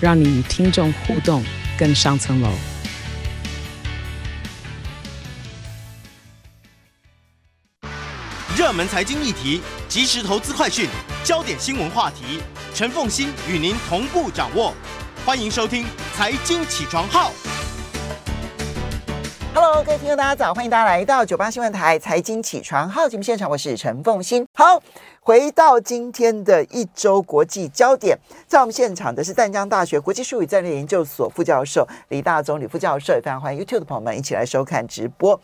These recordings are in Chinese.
让你与听众互动更上层楼。热门财经议题、即时投资快讯、焦点新闻话题，陈凤欣与您同步掌握。欢迎收听《财经起床号》。Hello，各位听众，大家早！欢迎大家来到九八新闻台《财经起床号》节目现场，我是陈凤欣。好，回到今天的一周国际焦点，在我们现场的是淡江大学国际术语战略研究所副教授李大宗李副教授，也非常欢迎 YouTube 的朋友们一起来收看直播。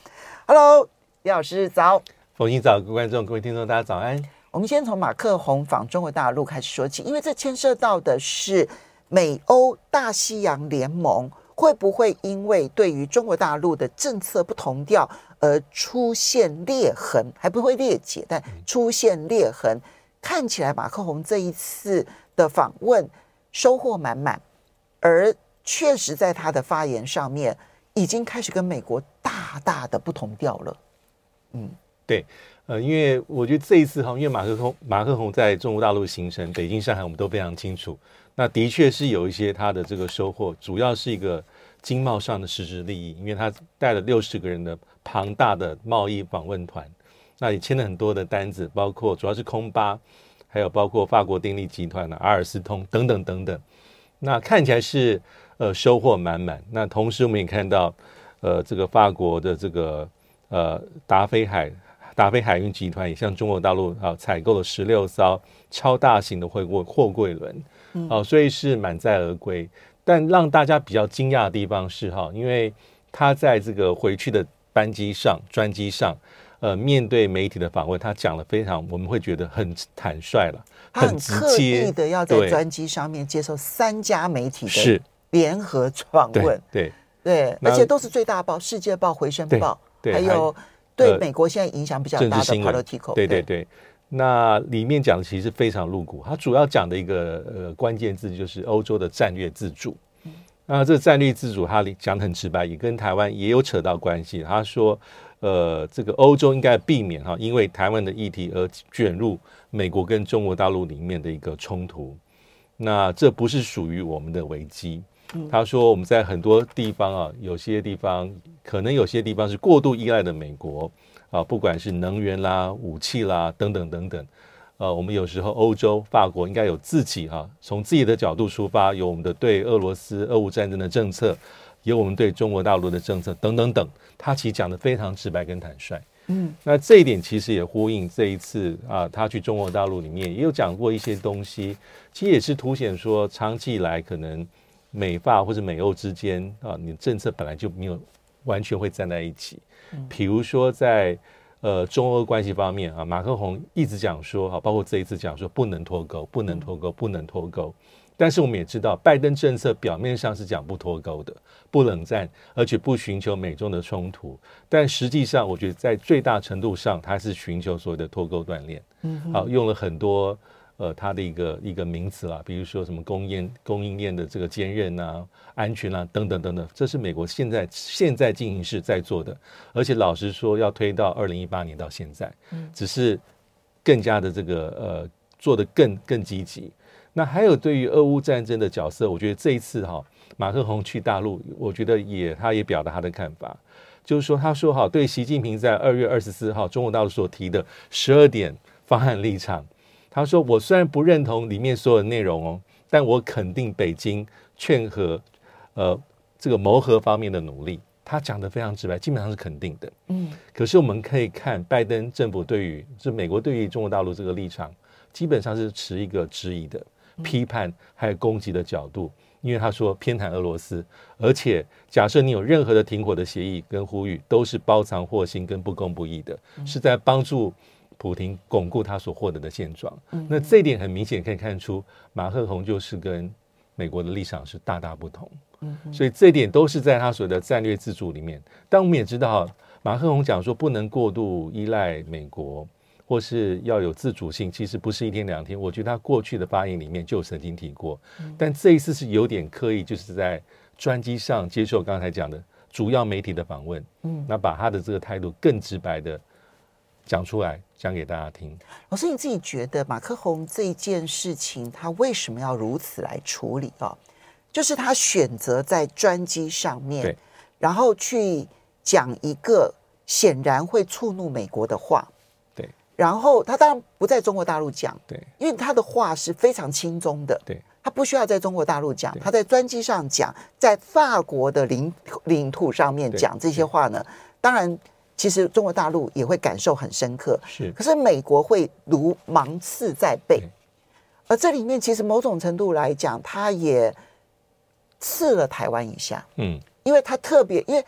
Hello，李老师早。凤欣早，各位观众、各位听众，大家早安。我们先从马克宏访中国大陆开始说起，因为这牵涉到的是美欧大西洋联盟会不会因为对于中国大陆的政策不同调而出现裂痕，还不会裂解，但出现裂痕。看起来马克宏这一次的访问收获满满，而确实在他的发言上面已经开始跟美国大大的不同调了。嗯。对，呃，因为我觉得这一次哈，因为马克宏马克宏在中国大陆行程，北京、上海，我们都非常清楚。那的确是有一些他的这个收获，主要是一个经贸上的实质利益，因为他带了六十个人的庞大的贸易访问团，那也签了很多的单子，包括主要是空巴，还有包括法国电力集团的阿尔斯通等等等等。那看起来是呃收获满满。那同时我们也看到，呃，这个法国的这个呃达飞海。达飞海运集团也向中国大陆啊采购了十六艘超大型的货柜货柜轮，哦、啊，所以是满载而归。但让大家比较惊讶的地方是哈，因为他在这个回去的班机上、专机上，呃，面对媒体的访问，他讲了非常我们会觉得很坦率了，很直接的要在专机上面接受三家媒体的联合访问，对对，而且都是最大报《世界报》《回声报》，还有。对美国现在影响比较大的 political，对对对，那里面讲的其实非常露骨。它主要讲的一个呃关键字就是欧洲的战略自主。那这个战略自主，他讲的很直白，也跟台湾也有扯到关系。他说，呃，这个欧洲应该避免哈，因为台湾的议题而卷入美国跟中国大陆里面的一个冲突。那这不是属于我们的危机。他说：“我们在很多地方啊，有些地方可能有些地方是过度依赖的美国啊，不管是能源啦、武器啦等等等等。呃，我们有时候欧洲、法国应该有自己哈、啊，从自己的角度出发，有我们的对俄罗斯、俄乌战争的政策，有我们对中国大陆的政策等等等。他其实讲的非常直白跟坦率。嗯，那这一点其实也呼应这一次啊，他去中国大陆里面也有讲过一些东西，其实也是凸显说长期以来可能。”美法或者美欧之间啊，你政策本来就没有完全会站在一起。比如说在呃中欧关系方面啊，马克宏一直讲说哈，包括这一次讲说不能脱钩，不能脱钩，不能脱钩。但是我们也知道，拜登政策表面上是讲不脱钩的，不冷战，而且不寻求美中的冲突。但实际上，我觉得在最大程度上，他是寻求所谓的脱钩断链。嗯，好，用了很多。呃，它的一个一个名词啦，比如说什么供应供应链的这个坚韧啊、安全啊等等等等，这是美国现在现在进行式在做的，而且老实说要推到二零一八年到现在，只是更加的这个呃做的更更积极。那还有对于俄乌战争的角色，我觉得这一次哈，马克宏去大陆，我觉得也他也表达他的看法，就是说他说哈，对习近平在二月二十四号中国大陆所提的十二点方案立场。他说：“我虽然不认同里面所有的内容哦，但我肯定北京劝和，呃，这个谋和方面的努力。他讲得非常直白，基本上是肯定的。嗯，可是我们可以看拜登政府对于，是美国对于中国大陆这个立场，基本上是持一个质疑的、批判还有攻击的角度。因为他说偏袒俄罗斯，而且假设你有任何的停火的协议跟呼吁，都是包藏祸心跟不公不义的，是在帮助。”普廷巩固他所获得的现状，那这一点很明显可以看出，马克宏就是跟美国的立场是大大不同。嗯，所以这一点都是在他所谓的战略自主里面。但我们也知道，马克宏讲说不能过度依赖美国，或是要有自主性，其实不是一天两天。我觉得他过去的发言里面就曾经提过，但这一次是有点刻意，就是在专机上接受刚才讲的主要媒体的访问，嗯，那把他的这个态度更直白的讲出来，讲给大家听。老师，你自己觉得马克宏这件事情，他为什么要如此来处理啊？就是他选择在专机上面，对，然后去讲一个显然会触怒美国的话，对。然后他当然不在中国大陆讲，对，因为他的话是非常轻松的，对，他不需要在中国大陆讲，他在专机上讲，在法国的领领土上面讲这些话呢，当然。其实中国大陆也会感受很深刻，是。可是美国会如芒刺在背，而这里面其实某种程度来讲，它也刺了台湾一下，嗯，因为它特别，因为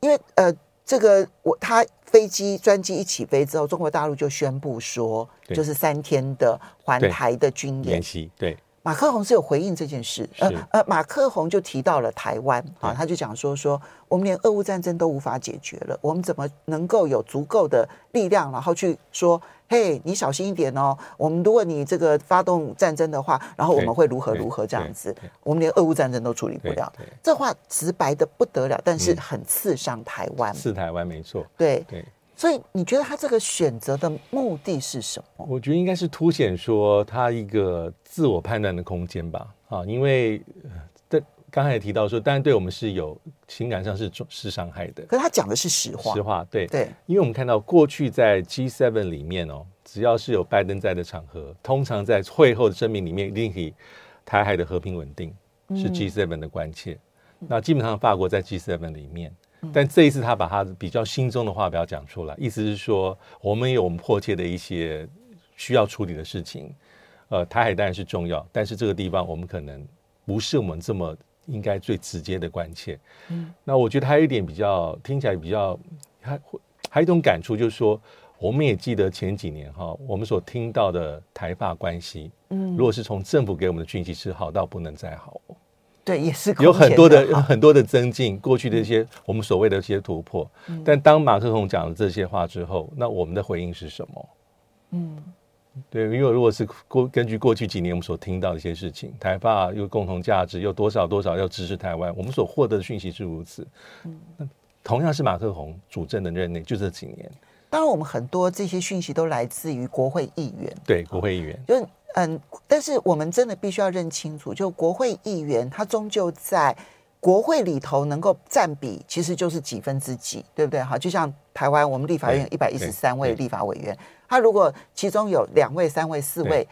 因为呃，这个我他飞机专机一起飞之后，中国大陆就宣布说，就是三天的环台的军演习，对。马克宏是有回应这件事，呃呃，马克宏就提到了台湾啊，他就讲说说我们连俄乌战争都无法解决了，我们怎么能够有足够的力量，然后去说，嘿，你小心一点哦，我们如果你这个发动战争的话，然后我们会如何如何这样子，我们连俄乌战争都处理不了，这话直白的不得了，但是很刺伤台湾，刺台湾没错，对。对。所以你觉得他这个选择的目的是什么？我觉得应该是凸显说他一个自我判断的空间吧。啊，因为这刚才也提到说，当然对我们是有情感上是是伤害的。可是他讲的是实话，实话对对。因为我们看到过去在 G7 里面哦，只要是有拜登在的场合，通常在会后的声明里面一定以台海的和平稳定是 G7 的关切。嗯、那基本上法国在 G7 里面。但这一次，他把他比较心中的话表讲出来，意思是说，我们有我们迫切的一些需要处理的事情。呃，台海当然是重要，但是这个地方我们可能不是我们这么应该最直接的关切。嗯，那我觉得还有一点比较听起来比较还还有一种感触，就是说，我们也记得前几年哈，我们所听到的台法关系，嗯，如果是从政府给我们的讯息是好到不能再好。对，也是有很多的很多的增进，过去的一些我们所谓的一些突破。嗯、但当马克宏讲了这些话之后，那我们的回应是什么？嗯，对，因为如果是过根据过去几年我们所听到的一些事情，台法有共同价值，有多少多少要支持台湾，我们所获得的讯息是如此。嗯，那同样是马克宏主政的任内，就这几年。当然，我们很多这些讯息都来自于国会议员。对，国会议员。就嗯，但是我们真的必须要认清楚，就国会议员他终究在国会里头能够占比，其实就是几分之几，对不对？哈，就像台湾我们立法院一百一十三位立法委员，他如果其中有两位、三位、四位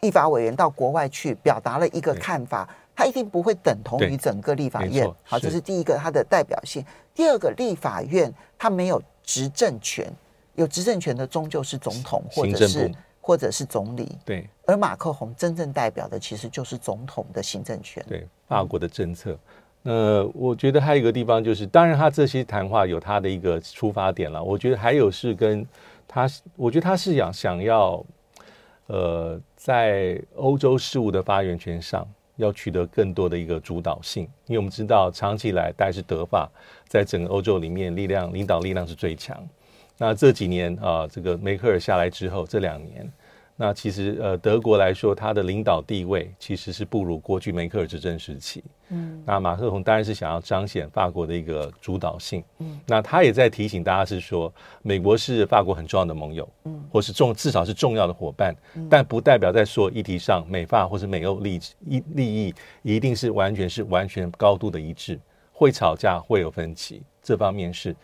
立法委员到国外去表达了一个看法，他一定不会等同于整个立法院。好，这是第一个，他的代表性。第二个，立法院他没有执政权，有执政权的终究是总统或者是。或者是总理，对，而马克宏真正代表的其实就是总统的行政权，对，法国的政策。那我觉得还有一个地方就是，当然他这些谈话有他的一个出发点了。我觉得还有是跟他，我觉得他是想想要，呃，在欧洲事务的发言权上要取得更多的一个主导性，因为我们知道长期以来，大概是德法在整个欧洲里面力量领导力量是最强。那这几年啊，这个梅克尔下来之后，这两年，那其实呃，德国来说，他的领导地位其实是不如过去梅克尔执政时期。嗯，那马克宏当然是想要彰显法国的一个主导性。嗯，那他也在提醒大家是说，美国是法国很重要的盟友，嗯，或是重至少是重要的伙伴，但不代表在说议题上，美法或是美欧利益利益一定是完全是完全高度的一致，会吵架会有分歧，这方面是。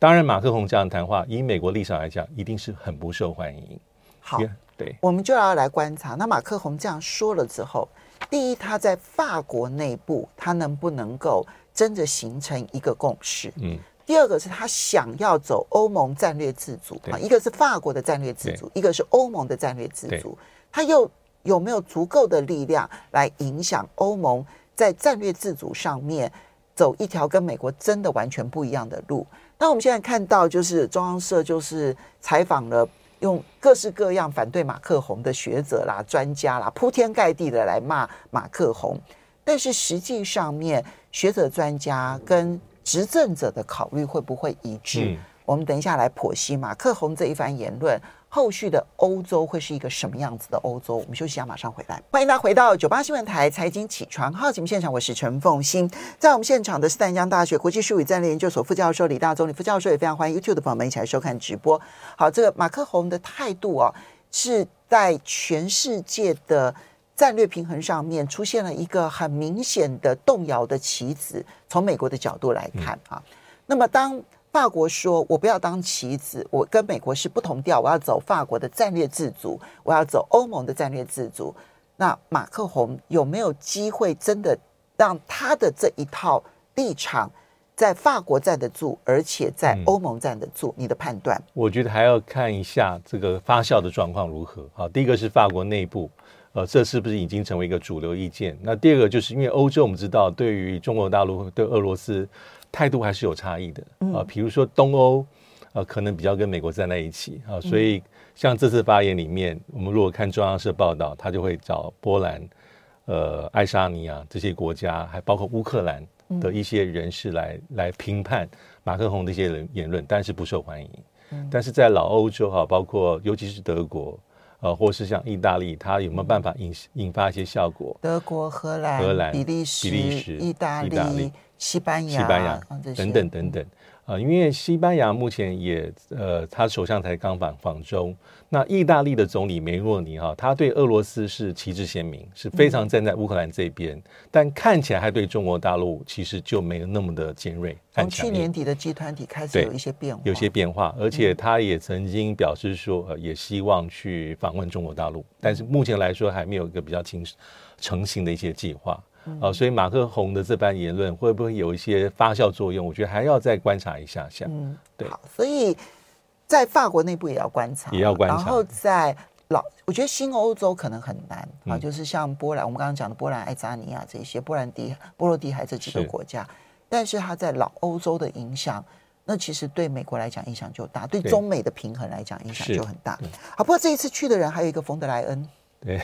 当然，马克宏这样的谈话，以美国立场来讲，一定是很不受欢迎。好，对，我们就要来观察。那马克宏这样说了之后，第一，他在法国内部，他能不能够真的形成一个共识？嗯。第二个是他想要走欧盟战略自主啊，一个是法国的战略自主，一个是欧盟的战略自主，他又有没有足够的力量来影响欧盟在战略自主上面走一条跟美国真的完全不一样的路？那我们现在看到，就是中央社就是采访了用各式各样反对马克宏的学者啦、专家啦，铺天盖地的来骂马克宏。但是实际上面学者专家跟执政者的考虑会不会一致？嗯、我们等一下来剖析马克宏这一番言论。后续的欧洲会是一个什么样子的欧洲？我们休息一下，马上回来。欢迎大家回到九八新闻台财经起床号节目现场，我是陈凤欣。在我们现场的是淡江大学国际事务与战略研究所副教授李大中，李副教授也非常欢迎 YouTube 的朋友们一起来收看直播。好，这个马克宏的态度啊，是在全世界的战略平衡上面出现了一个很明显的动摇的棋子。从美国的角度来看啊，嗯、那么当。法国说：“我不要当棋子，我跟美国是不同调，我要走法国的战略自主，我要走欧盟的战略自主。”那马克宏有没有机会真的让他的这一套立场在法国站得住，而且在欧盟站得住？嗯、你的判断？我觉得还要看一下这个发酵的状况如何。好，第一个是法国内部，呃，这是不是已经成为一个主流意见？那第二个就是因为欧洲，我们知道对于中国大陆对俄罗斯。态度还是有差异的啊，比如说东欧，呃，可能比较跟美国站在一起啊，所以像这次发言里面，我们如果看中央社报道，他就会找波兰、呃，爱沙尼亚这些国家，还包括乌克兰的一些人士来来评判马克宏的一些人言论，但是不受欢迎。但是在老欧洲哈，包括尤其是德国，呃，或是像意大利，它有没有办法引引发一些效果？德国、荷兰、荷兰、比利时、比利时、意大利。西班牙、西班牙等等等等，啊，因为西班牙目前也呃，他首相才刚访访中。那意大利的总理梅洛尼哈，他对俄罗斯是旗帜鲜明，是非常站在乌克兰这边，嗯、但看起来还对中国大陆其实就没有那么的尖锐。从去年底的集团体开始有一些变化，有些变化，而且他也曾经表示说，呃，也希望去访问中国大陆，但是目前来说还没有一个比较清成型的一些计划。啊，所以马克宏的这番言论会不会有一些发酵作用？我觉得还要再观察一下下。嗯，对。好，所以在法国内部也要观察，也要观察。然后在老，我觉得新欧洲可能很难啊，就是像波兰，我们刚刚讲的波兰、爱沙尼亚这些，波兰迪、波罗的海这几个国家。但是它在老欧洲的影响，那其实对美国来讲影响就大，对中美的平衡来讲影响就很大。好，不过这一次去的人还有一个冯德莱恩。对。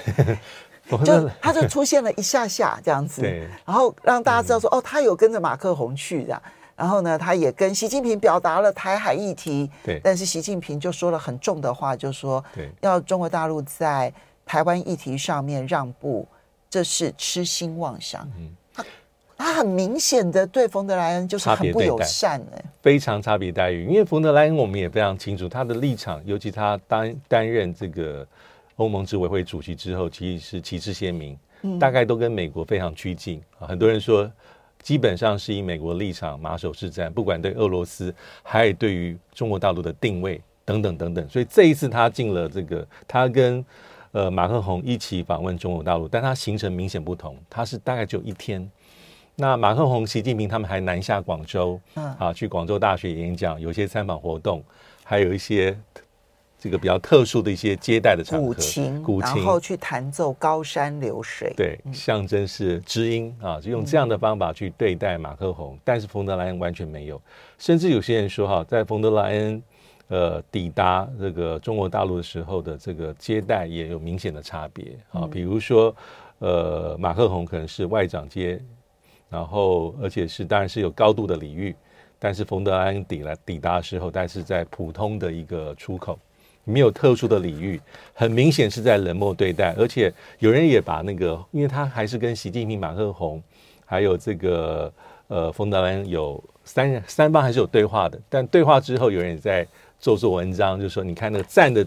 就他就出现了一下下这样子，对，然后让大家知道说，哦，他有跟着马克宏去的，然后呢，他也跟习近平表达了台海议题，对，但是习近平就说了很重的话，就说，对，要中国大陆在台湾议题上面让步，这是痴心妄想。嗯，他他很明显的对冯德莱恩就是很不友善哎，非常差别待遇，因为冯德莱恩我们也非常清楚他的立场，尤其他担担任这个。欧盟执委会主席之后，其实是旗帜鲜明，大概都跟美国非常趋近啊。很多人说，基本上是以美国立场马首是瞻，不管对俄罗斯，还有对于中国大陆的定位等等等等。所以这一次他进了这个，他跟呃马克宏一起访问中国大陆，但他行程明显不同，他是大概只有一天。那马克宏、习近平他们还南下广州，啊，去广州大学演讲，有些参访活动，还有一些。这个比较特殊的一些接待的场合，古琴，古琴，然后去弹奏《高山流水》，对，象征是知音啊，就用这样的方法去对待马克宏。嗯、但是冯德莱恩完全没有，甚至有些人说哈，在冯德莱恩呃抵达这个中国大陆的时候的这个接待也有明显的差别啊，比如说呃马克宏可能是外长接，然后而且是当然是有高度的礼遇，但是冯德莱恩抵来抵达的时候，但是在普通的一个出口。没有特殊的礼遇，很明显是在冷漠对待，而且有人也把那个，因为他还是跟习近平、马克宏，还有这个呃冯德莱恩有三三方还是有对话的，但对话之后，有人也在做做文章，就说你看那个站的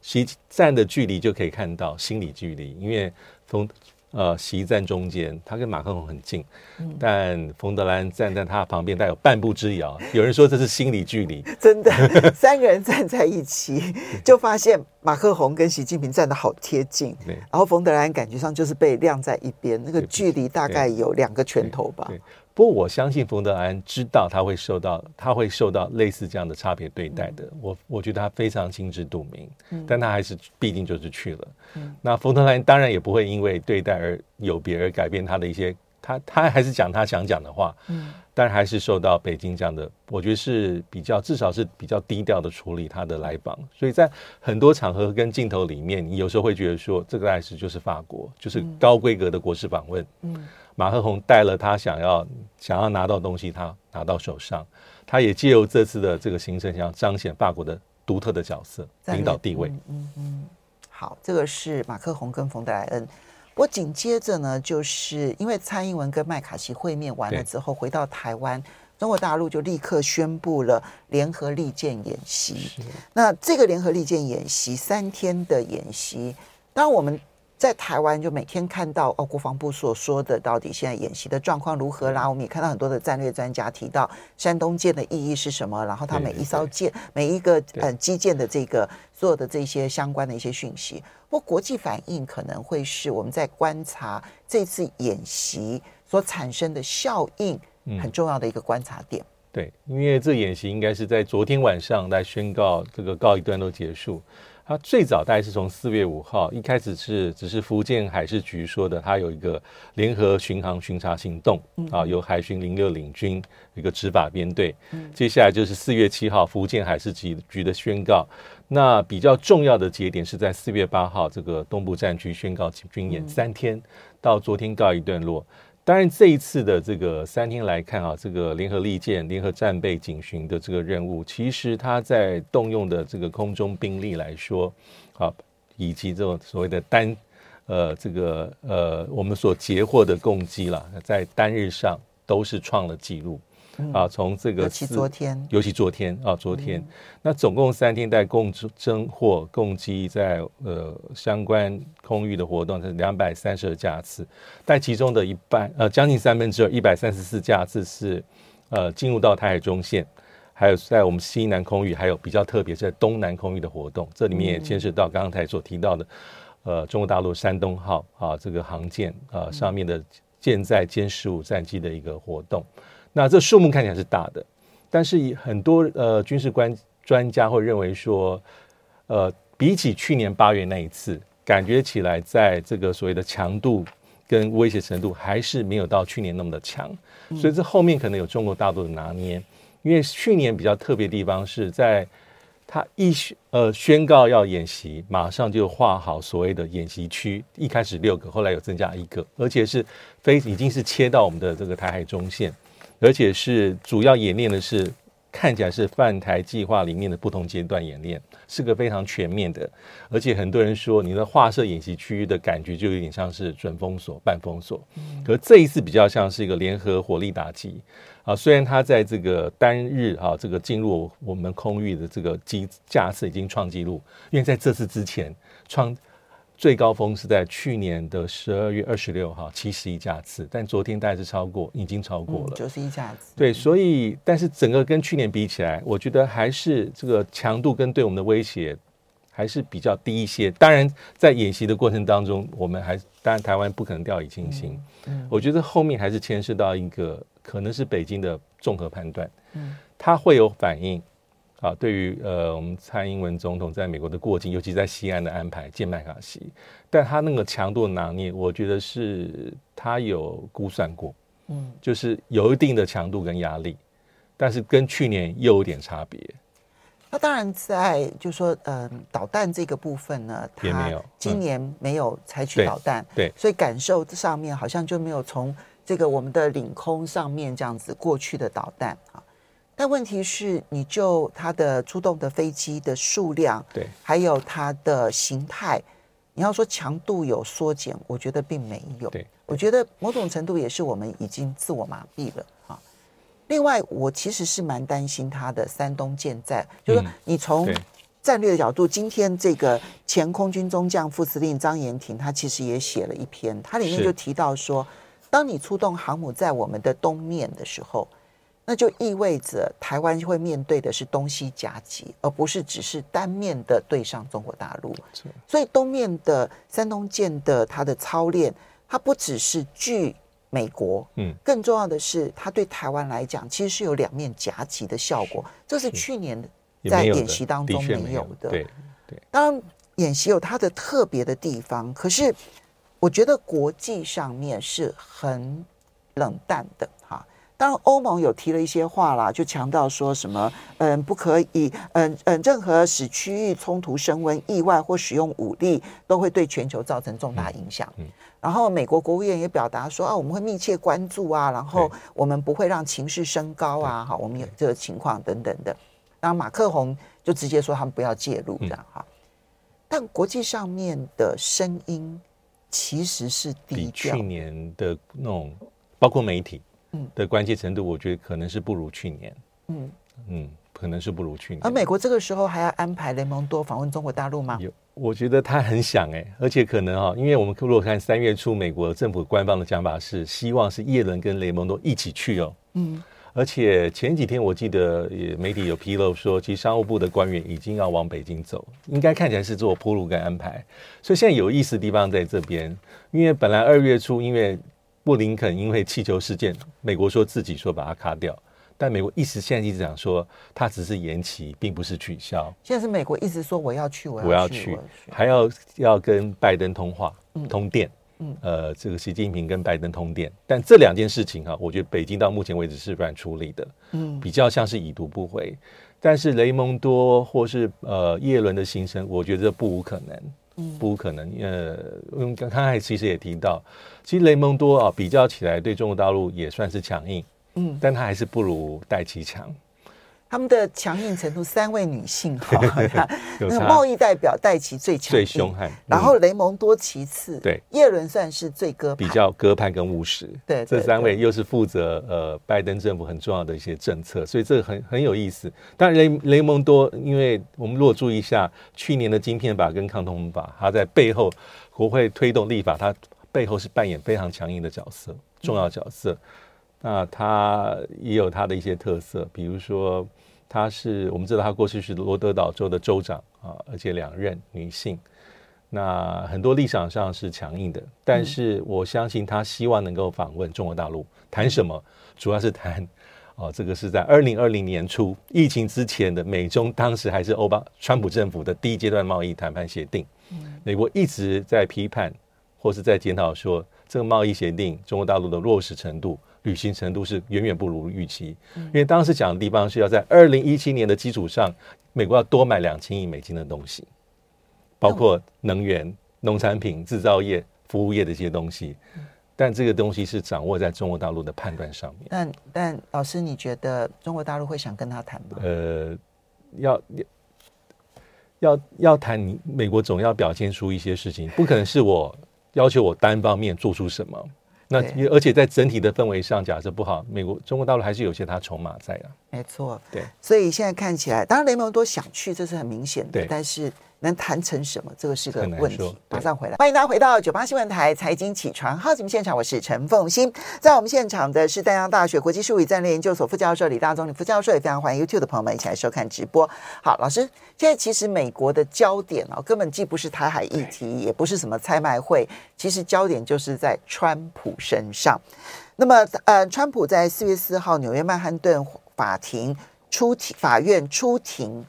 习站的距离就可以看到心理距离，因为冯。呃，席站中间，他跟马克宏很近，嗯、但冯德兰站在他旁边，大概有半步之遥。有人说这是心理距离，真的，三个人站在一起，就发现马克宏跟习近平站得好贴近，然后冯德兰感觉上就是被晾在一边，那个距离大概有两个拳头吧。不过我相信冯德安知道他会受到他会受到类似这样的差别对待的，嗯、我我觉得他非常心知肚明，嗯、但他还是毕竟就是去了。嗯、那冯德莱恩当然也不会因为对待而有别而改变他的一些他他还是讲他想讲的话，嗯，但还是受到北京这样的，我觉得是比较至少是比较低调的处理他的来访，所以在很多场合跟镜头里面，你有时候会觉得说，这个大使就是法国，就是高规格的国事访问，嗯，马克宏带了他想要想要拿到东西，他拿到手上，他也借由这次的这个行程，想要彰显法国的独特的角色、领导地位，嗯嗯，嗯，好，这个是马克宏跟冯德莱恩。我紧接着呢，就是因为蔡英文跟麦卡锡会面完了之后，回到台湾，中国大陆就立刻宣布了联合利剑演习。那这个联合利剑演习三天的演习，当然我们。在台湾就每天看到哦，国防部所说的到底现在演习的状况如何啦？我们也看到很多的战略专家提到山东舰的意义是什么，然后它每一艘舰、每一个呃机舰的这个所有的这些相关的一些讯息。不过国际反应可能会是我们在观察这次演习所产生的效应很重要的一个观察点。嗯、对，因为这演习应该是在昨天晚上来宣告这个告一段落结束。它最早大概是从四月五号，一开始是只是福建海事局说的，它有一个联合巡航巡查行动，啊，由海巡零六领军一个执法编队。接下来就是四月七号，福建海事局局的宣告。那比较重要的节点是在四月八号，这个东部战区宣告军演三天，到昨天告一段落。当然，这一次的这个三天来看啊，这个联合利剑、联合战备警巡的这个任务，其实它在动用的这个空中兵力来说，啊，以及这种所谓的单，呃，这个呃，我们所截获的攻击了，在单日上都是创了纪录。啊，从这个尤其昨天，尤其昨天啊，昨天，嗯、那总共三天在共侦获共机在呃相关空域的活动是两百三十二架次，但其中的一半呃将近三分之二一百三十四架次是呃进入到台海中线，还有在我们西南空域，还有比较特别在东南空域的活动，这里面也牵涉到刚刚才所提到的呃中国大陆山东号啊这个航舰啊上面的舰载歼十五战机的一个活动。那这数目看起来是大的，但是以很多呃军事官专家会认为说，呃，比起去年八月那一次，感觉起来在这个所谓的强度跟威胁程度还是没有到去年那么的强，所以这后面可能有中国大陆的拿捏，因为去年比较特别的地方是在他一宣呃宣告要演习，马上就画好所谓的演习区，一开始六个，后来有增加一个，而且是非已经是切到我们的这个台海中线。而且是主要演练的是看起来是泛台计划里面的不同阶段演练，是个非常全面的。而且很多人说，你的画设演习区域的感觉就有点像是准封锁、半封锁。可这一次比较像是一个联合火力打击啊。虽然它在这个单日啊，这个进入我们空域的这个机架次已经创纪录，因为在这次之前创。最高峰是在去年的十二月二十六号，七十一架次，但昨天大概是超过，已经超过了九十一架次。对，所以但是整个跟去年比起来，我觉得还是这个强度跟对我们的威胁还是比较低一些。当然，在演习的过程当中，我们还当然台湾不可能掉以轻心。嗯，我觉得后面还是牵涉到一个可能是北京的综合判断，嗯，它会有反应。啊，对于呃，我们蔡英文总统在美国的过境，尤其在西安的安排见麦卡锡，但他那个强度拿捏，我觉得是他有估算过，嗯，就是有一定的强度跟压力，但是跟去年又有点差别。那当然在就是说，嗯、呃，导弹这个部分呢，他今年没有采取导弹，对，所以感受上面好像就没有从这个我们的领空上面这样子过去的导弹啊。但问题是，你就它的出动的飞机的数量，对，还有它的形态，你要说强度有缩减，我觉得并没有。对，我觉得某种程度也是我们已经自我麻痹了啊。另外，我其实是蛮担心它的山东舰载，就是说你从战略的角度，今天这个前空军中将副司令张延廷他其实也写了一篇，他里面就提到说，当你出动航母在我们的东面的时候。那就意味着台湾会面对的是东西夹击，而不是只是单面的对上中国大陆。所以东面的山东舰的它的操练，它不只是拒美国，嗯，更重要的是它对台湾来讲，其实是有两面夹击的效果。这是去年在演习当中没有的。对对，当然演习有它的特别的地方，可是我觉得国际上面是很。冷淡的哈。当然，欧盟有提了一些话啦，就强调说什么，嗯，不可以，嗯嗯，任何使区域冲突升温、意外或使用武力，都会对全球造成重大影响。嗯，然后美国国务院也表达说啊，我们会密切关注啊，然后我们不会让情势升高啊，哈，我们有这个情况等等的。然后马克宏就直接说他们不要介入这样哈。但国际上面的声音其实是低调，比去年的那种，包括媒体。的关切程度，我觉得可能是不如去年。嗯嗯，可能是不如去年。而美国这个时候还要安排雷蒙多访问中国大陆吗？有，我觉得他很想哎，而且可能哈，因为我们如果看三月初美国政府官方的讲法是，希望是叶伦跟雷蒙多一起去哦。嗯，而且前几天我记得也媒体有披露说，其实商务部的官员已经要往北京走，应该看起来是做铺路跟安排。所以现在有意思的地方在这边，因为本来二月初因为。布林肯因为气球事件，美国说自己说把它卡掉，但美国一直现在一直讲说，它只是延期，并不是取消。现在是美国一直说我要去，我要去，我要去，还要要跟拜登通话、通电。嗯，呃，这个习近平跟拜登通电，但这两件事情哈、啊，我觉得北京到目前为止是软处理的，嗯，比较像是已读不回。但是雷蒙多或是呃叶伦的行程，我觉得不无可能。嗯，不可能。呃，因为刚才其实也提到，其实雷蒙多啊，比较起来对中国大陆也算是强硬，嗯，但他还是不如戴琪强。他们的强硬程度，三位女性哈，那个贸易代表戴奇最强最凶悍，然后雷蒙多其次，对，叶伦算是最鸽比较鸽派跟务实，对，这三位又是负责呃拜登政府很重要的一些政策，所以这个很很有意思。但雷雷蒙多，因为我们如果注意一下去年的晶片法跟抗通法，他在背后国会推动立法，他背后是扮演非常强硬的角色，重要角色。那他也有他的一些特色，比如说。他是我们知道，他过去是罗德岛州的州长啊，而且两任女性，那很多立场上是强硬的。但是我相信他希望能够访问中国大陆，谈什么？主要是谈 哦，这个是在二零二零年初疫情之前的美中当时还是欧巴川普政府的第一阶段贸易谈判协定。美国一直在批判或是在检讨说，这个贸易协定中国大陆的落实程度。履行程度是远远不如预期，因为当时讲的地方是要在二零一七年的基础上，美国要多买两千亿美金的东西，包括能源、农产品、制造业、服务业的一些东西，但这个东西是掌握在中国大陆的判断上面。但但老师，你觉得中国大陆会想跟他谈吗？呃，要要要谈，你美国总要表现出一些事情，不可能是我要求我单方面做出什么。那而且在整体的氛围上，假设不好，美国中国大陆还是有些他筹码在啊。没错，对，所以现在看起来，当然雷蒙多想去，这是很明显的，对，但是。能谈成什么？这个是个问题。马上回来，欢迎大家回到九八新闻台财经起床号节目现场，我是陈凤欣。在我们现场的是淡江大学国际事务与战略研究所副教授李大中李副教授，也非常欢迎 YouTube 的朋友们一起来收看直播。好，老师，现在其实美国的焦点啊、哦，根本既不是台海议题，也不是什么拍卖会，其实焦点就是在川普身上。那么，呃，川普在四月四号纽约曼哈顿法庭出庭，法院出庭。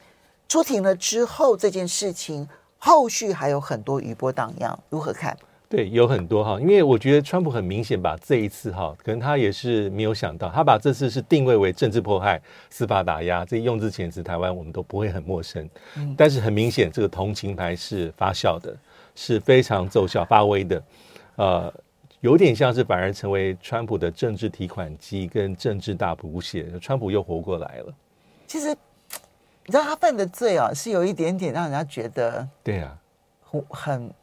出庭了之后，这件事情后续还有很多余波荡漾，如何看？对，有很多哈，因为我觉得川普很明显把这一次哈，可能他也是没有想到，他把这次是定位为政治迫害、司法打压，这用字遣词，台湾我们都不会很陌生。嗯，但是很明显，这个同情牌是发酵的，是非常奏效发威的，呃，有点像是反而成为川普的政治提款机跟政治大补血，川普又活过来了。其实。你知道他犯的罪啊，是有一点点让人家觉得，对啊，很很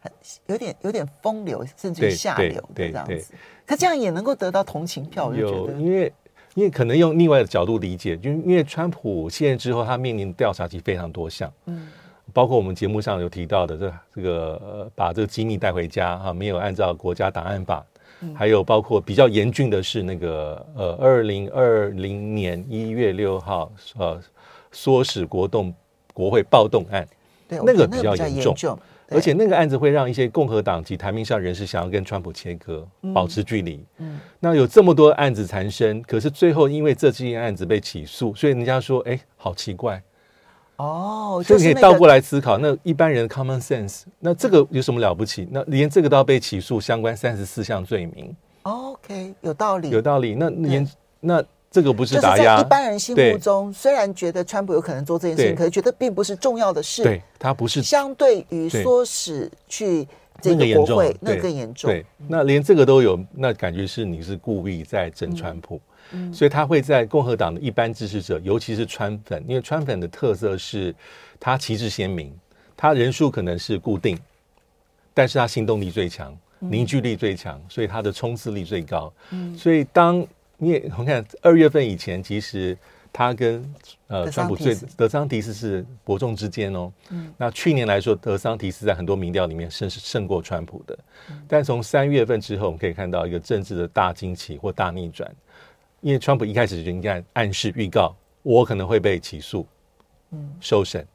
很有点有点风流，甚至于下流的这样子。他这样也能够得到同情票，我就觉得，因为因为可能用另外的角度理解，就因为川普卸任之后，他面临调查其实非常多项，嗯，包括我们节目上有提到的这这个呃，把这个机密带回家啊，没有按照国家档案法，嗯，还有包括比较严峻的是那个呃，二零二零年一月六号呃。唆使国动国会暴动案，对，那个比较严重，重，而且那个案子会让一些共和党及台面上人士想要跟川普切割，嗯、保持距离。嗯，那有这么多案子缠身，可是最后因为这件案子被起诉，所以人家说，哎，好奇怪。哦，就可以倒过来思考，那一般人 common sense，那这个有什么了不起？那连这个都要被起诉，相关三十四项罪名。OK，有道理，有道理。那连那这个不是打压，就是一般人心目中，虽然觉得川普有可能做这件事情，可是觉得并不是重要的事。对，他不是相对于唆使去这个国会，那更严重。对，那连这个都有，那感觉是你是故意在整川普。嗯，所以他会在共和党的一般支持者，尤其是川粉，因为川粉的特色是他旗帜鲜明，他人数可能是固定，但是他行动力最强。凝聚力最强，所以他的冲刺力最高。嗯，所以当你也我看二月份以前，其实他跟呃川普最德桑提斯是伯仲之间哦。嗯，那去年来说，德桑提斯在很多民调里面胜胜过川普的。嗯，但从三月份之后，我们可以看到一个政治的大惊奇或大逆转，因为川普一开始就应该暗示预告，我可能会被起诉，嗯，受审，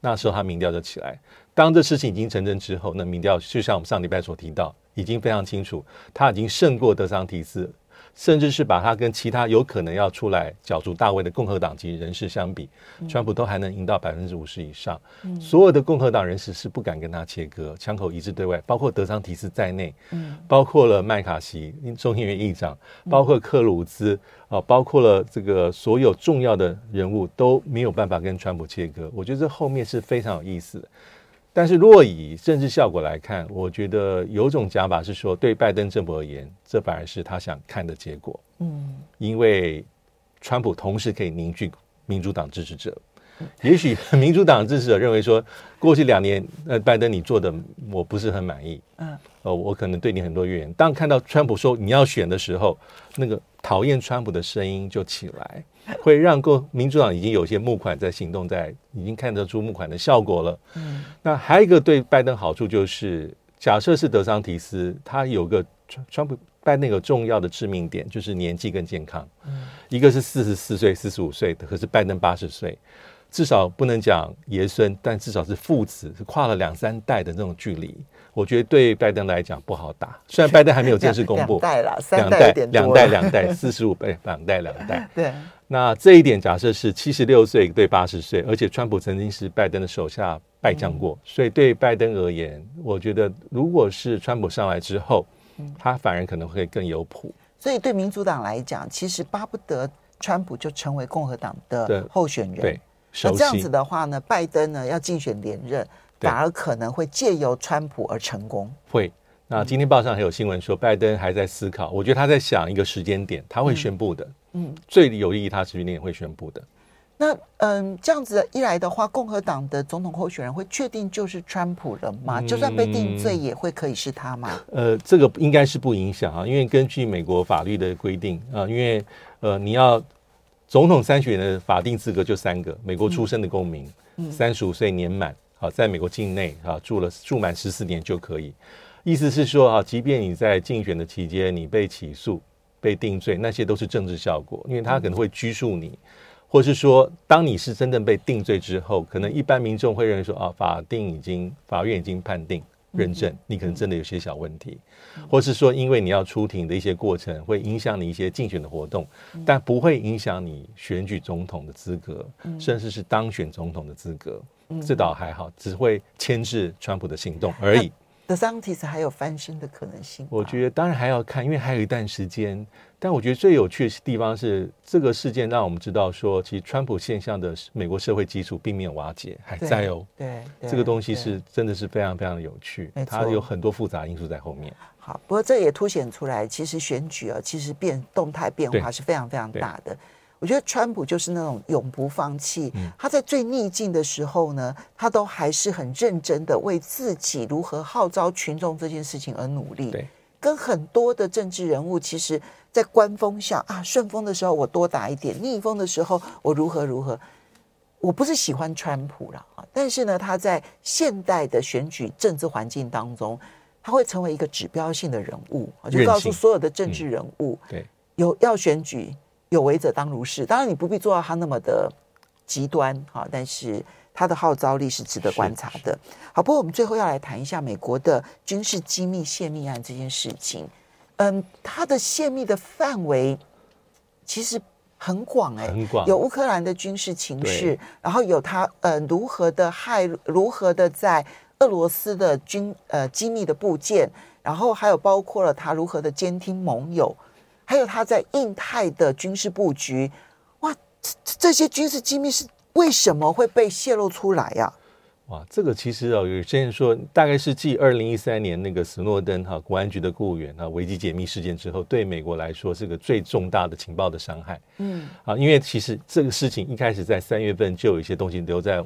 那时候他民调就起来。当这事情已经成真之后，那民调就像我们上礼拜所提到。已经非常清楚，他已经胜过德桑提斯，甚至是把他跟其他有可能要出来角逐大位的共和党籍人士相比，嗯、川普都还能赢到百分之五十以上。嗯、所有的共和党人士是不敢跟他切割，枪口一致对外，包括德桑提斯在内，嗯、包括了麦卡锡众议院议长，包括克鲁兹啊，包括了这个所有重要的人物都没有办法跟川普切割。我觉得这后面是非常有意思的。但是，若以政治效果来看，我觉得有种讲法是说，对拜登政府而言，这反而是他想看的结果。嗯，因为川普同时可以凝聚民主党支持者。也许民主党支持者认为说，过去两年，呃，拜登你做的我不是很满意。嗯，呃，我可能对你很多怨言。当看到川普说你要选的时候，那个讨厌川普的声音就起来。会让各民主党已经有些募款在行动，在已经看得出募款的效果了。嗯，那还有一个对拜登好处就是，假设是德桑提斯，他有个川川普拜登有重要的致命点，就是年纪跟健康。嗯，一个是四十四岁、四十五岁的，可是拜登八十岁，至少不能讲爷孙，但至少是父子，是跨了两三代的那种距离。我觉得对拜登来讲不好打，虽然拜登还没有正式公布，两代了，两代，两代，两代，四十五倍，两代，两代，对。那这一点假设是七十六岁对八十岁，而且川普曾经是拜登的手下败将过，嗯、所以对拜登而言，我觉得如果是川普上来之后，嗯、他反而可能会更有谱。所以对民主党来讲，其实巴不得川普就成为共和党的候选人。对，那这样子的话呢，拜登呢要竞选连任。反而可能会借由川普而成功。会。那今天报上还有新闻说，拜登还在思考。我觉得他在想一个时间点，他会宣布的。嗯，最有利于他时间点会宣布的。那嗯，这样子一来的话，共和党的总统候选人会确定就是川普了吗？就算被定罪，也会可以是他吗？呃，这个应该是不影响啊，因为根据美国法律的规定啊，因为呃，你要总统参选的法定资格就三个：美国出生的公民，三十五岁年满。啊，在美国境内啊住了住满十四年就可以。意思是说啊，即便你在竞选的期间你被起诉、被定罪，那些都是政治效果，因为他可能会拘束你，或是说，当你是真正被定罪之后，可能一般民众会认为说啊，法定已经法院已经判定认证，你可能真的有些小问题，或是说，因为你要出庭的一些过程会影响你一些竞选的活动，但不会影响你选举总统的资格，甚至是当选总统的资格。这倒还好，只会牵制川普的行动而已。德桑提斯还有翻身的可能性？我觉得当然还要看，因为还有一段时间。但我觉得最有趣的地方是，这个事件让我们知道说，其实川普现象的美国社会基础并没有瓦解，还在哦。对，对这个东西是真的是非常非常的有趣，它有很多复杂因素在后面。好，不过这也凸显出来，其实选举啊，其实变动态变化是非常非常大的。我觉得川普就是那种永不放弃。他在最逆境的时候呢，他都还是很认真的为自己如何号召群众这件事情而努力。对，跟很多的政治人物，其实，在观风向啊，顺风的时候我多打一点，逆风的时候我如何如何。我不是喜欢川普了啊，但是呢，他在现代的选举政治环境当中，他会成为一个指标性的人物啊，就告诉所有的政治人物，对，有要选举。有为者当如是，当然你不必做到他那么的极端哈，但是他的号召力是值得观察的。好，不过我们最后要来谈一下美国的军事机密泄密案这件事情。嗯，它的泄密的范围其实很广哎、欸，很广，有乌克兰的军事情势，然后有他呃如何的害，如何的在俄罗斯的军呃机密的部件。然后还有包括了他如何的监听盟友，还有他在印太的军事布局。哇，这这些军事机密是为什么会被泄露出来呀、啊？哇，这个其实哦，有些人说，大概是继二零一三年那个斯诺登哈国安局的雇员啊危机解密事件之后，对美国来说是个最重大的情报的伤害。嗯，啊，因为其实这个事情一开始在三月份就有一些东西留在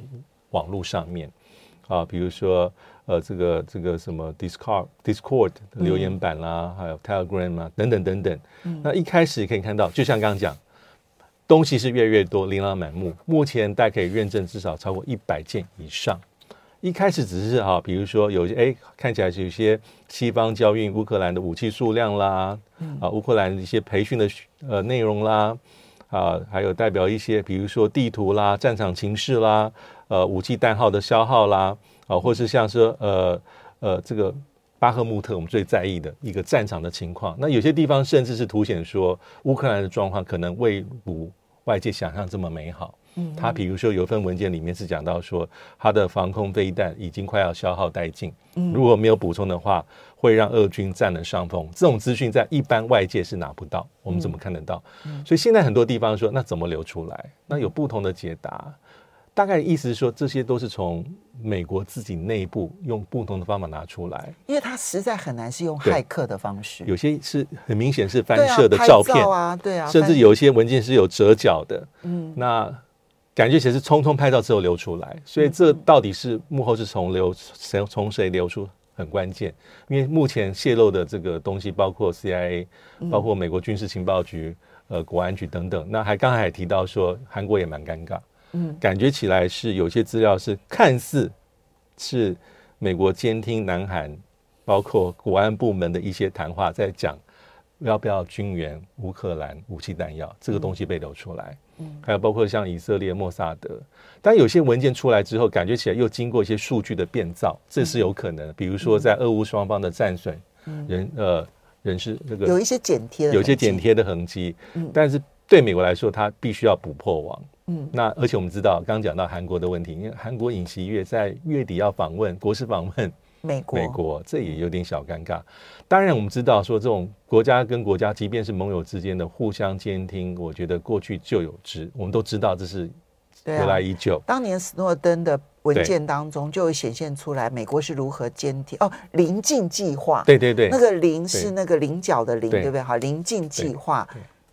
网络上面，啊，比如说呃这个这个什么 Discord Discord 留言板啦，嗯、还有 Telegram 啊等等等等。嗯，那一开始可以看到，就像刚刚讲。东西是越来越多，琳琅满目。目前大家可以认证至少超过一百件以上。一开始只是哈，比如说有些哎，看起来是有些西方交运乌克兰的武器数量啦，嗯、啊，乌克兰的一些培训的呃内容啦，啊，还有代表一些比如说地图啦、战场情势啦、呃武器弹号的消耗啦，啊，或是像说呃呃这个巴赫穆特我们最在意的一个战场的情况。那有些地方甚至是凸显说乌克兰的状况可能未如外界想象这么美好，嗯，他比如说有一份文件里面是讲到说，他的防空飞弹已经快要消耗殆尽，嗯，如果没有补充的话，会让俄军占了上风。这种资讯在一般外界是拿不到，我们怎么看得到？所以现在很多地方说，那怎么流出来？那有不同的解答。大概意思是说，这些都是从美国自己内部用不同的方法拿出来，因为它实在很难是用骇客的方式。有些是很明显是翻摄的照片啊，对啊，甚至有一些文件是有折角的，嗯，那感觉其实是匆匆拍照之后流出来，所以这到底是幕后是从流谁从谁流出很关键，因为目前泄露的这个东西包括 CIA，包括美国军事情报局、呃国安局等等，那还刚才也提到说韩国也蛮尴尬。嗯，感觉起来是有些资料是看似是美国监听南韩，包括国安部门的一些谈话，在讲要不要军援乌克兰武器弹药，这个东西被流出来。嗯，还有包括像以色列莫萨德，但有些文件出来之后，感觉起来又经过一些数据的变造，这是有可能的。比如说在俄乌双方的战损人呃人是那个有一些剪贴，有些剪贴的痕迹，嗯，但是对美国来说，它必须要补破网。嗯，那而且我们知道，刚刚讲到韩国的问题，因为韩国尹锡悦在月底要访问国事访问美国，美国这也有点小尴尬。当然，我们知道说这种国家跟国家，即便是盟友之间的互相监听，我觉得过去就有之，我们都知道这是由来已久。啊、当年斯诺登的文件当中就会显现出来，美国是如何监听哦，临近计划，对对对，那个棱是那个菱角的菱，对。不对？哈，临近计划。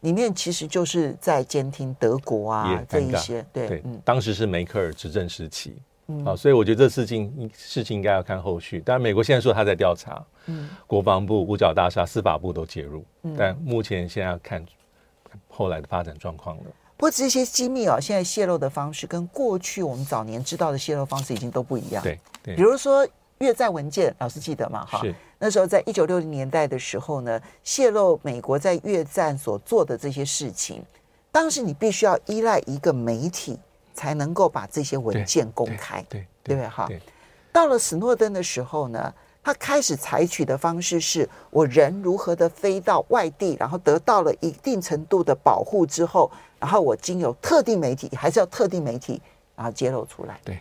里面其实就是在监听德国啊这一些，对，对嗯、当时是梅克尔执政时期，嗯，啊，所以我觉得这事情事情应该要看后续。但美国现在说他在调查，嗯，国防部、五角大厦、司法部都介入，嗯，但目前现在要看后来的发展状况了。不过这些机密啊，现在泄露的方式跟过去我们早年知道的泄露方式已经都不一样，对，对，比如说。越战文件，老师记得吗？哈是，那时候在一九六零年代的时候呢，泄露美国在越战所做的这些事情，当时你必须要依赖一个媒体才能够把这些文件公开，对对不对？哈，到了史诺登的时候呢，他开始采取的方式是我人如何的飞到外地，然后得到了一定程度的保护之后，然后我经由特定媒体，还是要特定媒体，然后揭露出来，对。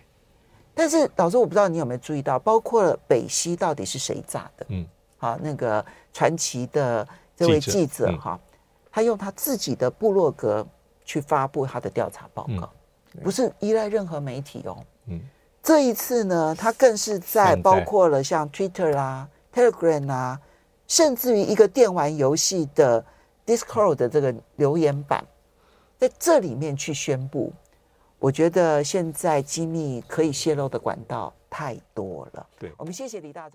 但是老师，我不知道你有没有注意到，包括了北溪到底是谁炸的？嗯，好，那个传奇的这位记者哈，嗯、他用他自己的部落格去发布他的调查报告，嗯、不是依赖任何媒体哦。嗯，这一次呢，他更是在包括了像 Twitter 啦、啊、Telegram 啊，甚至于一个电玩游戏的 Discord 的这个留言板，在这里面去宣布。我觉得现在机密可以泄露的管道太多了。对，我们谢谢李大中。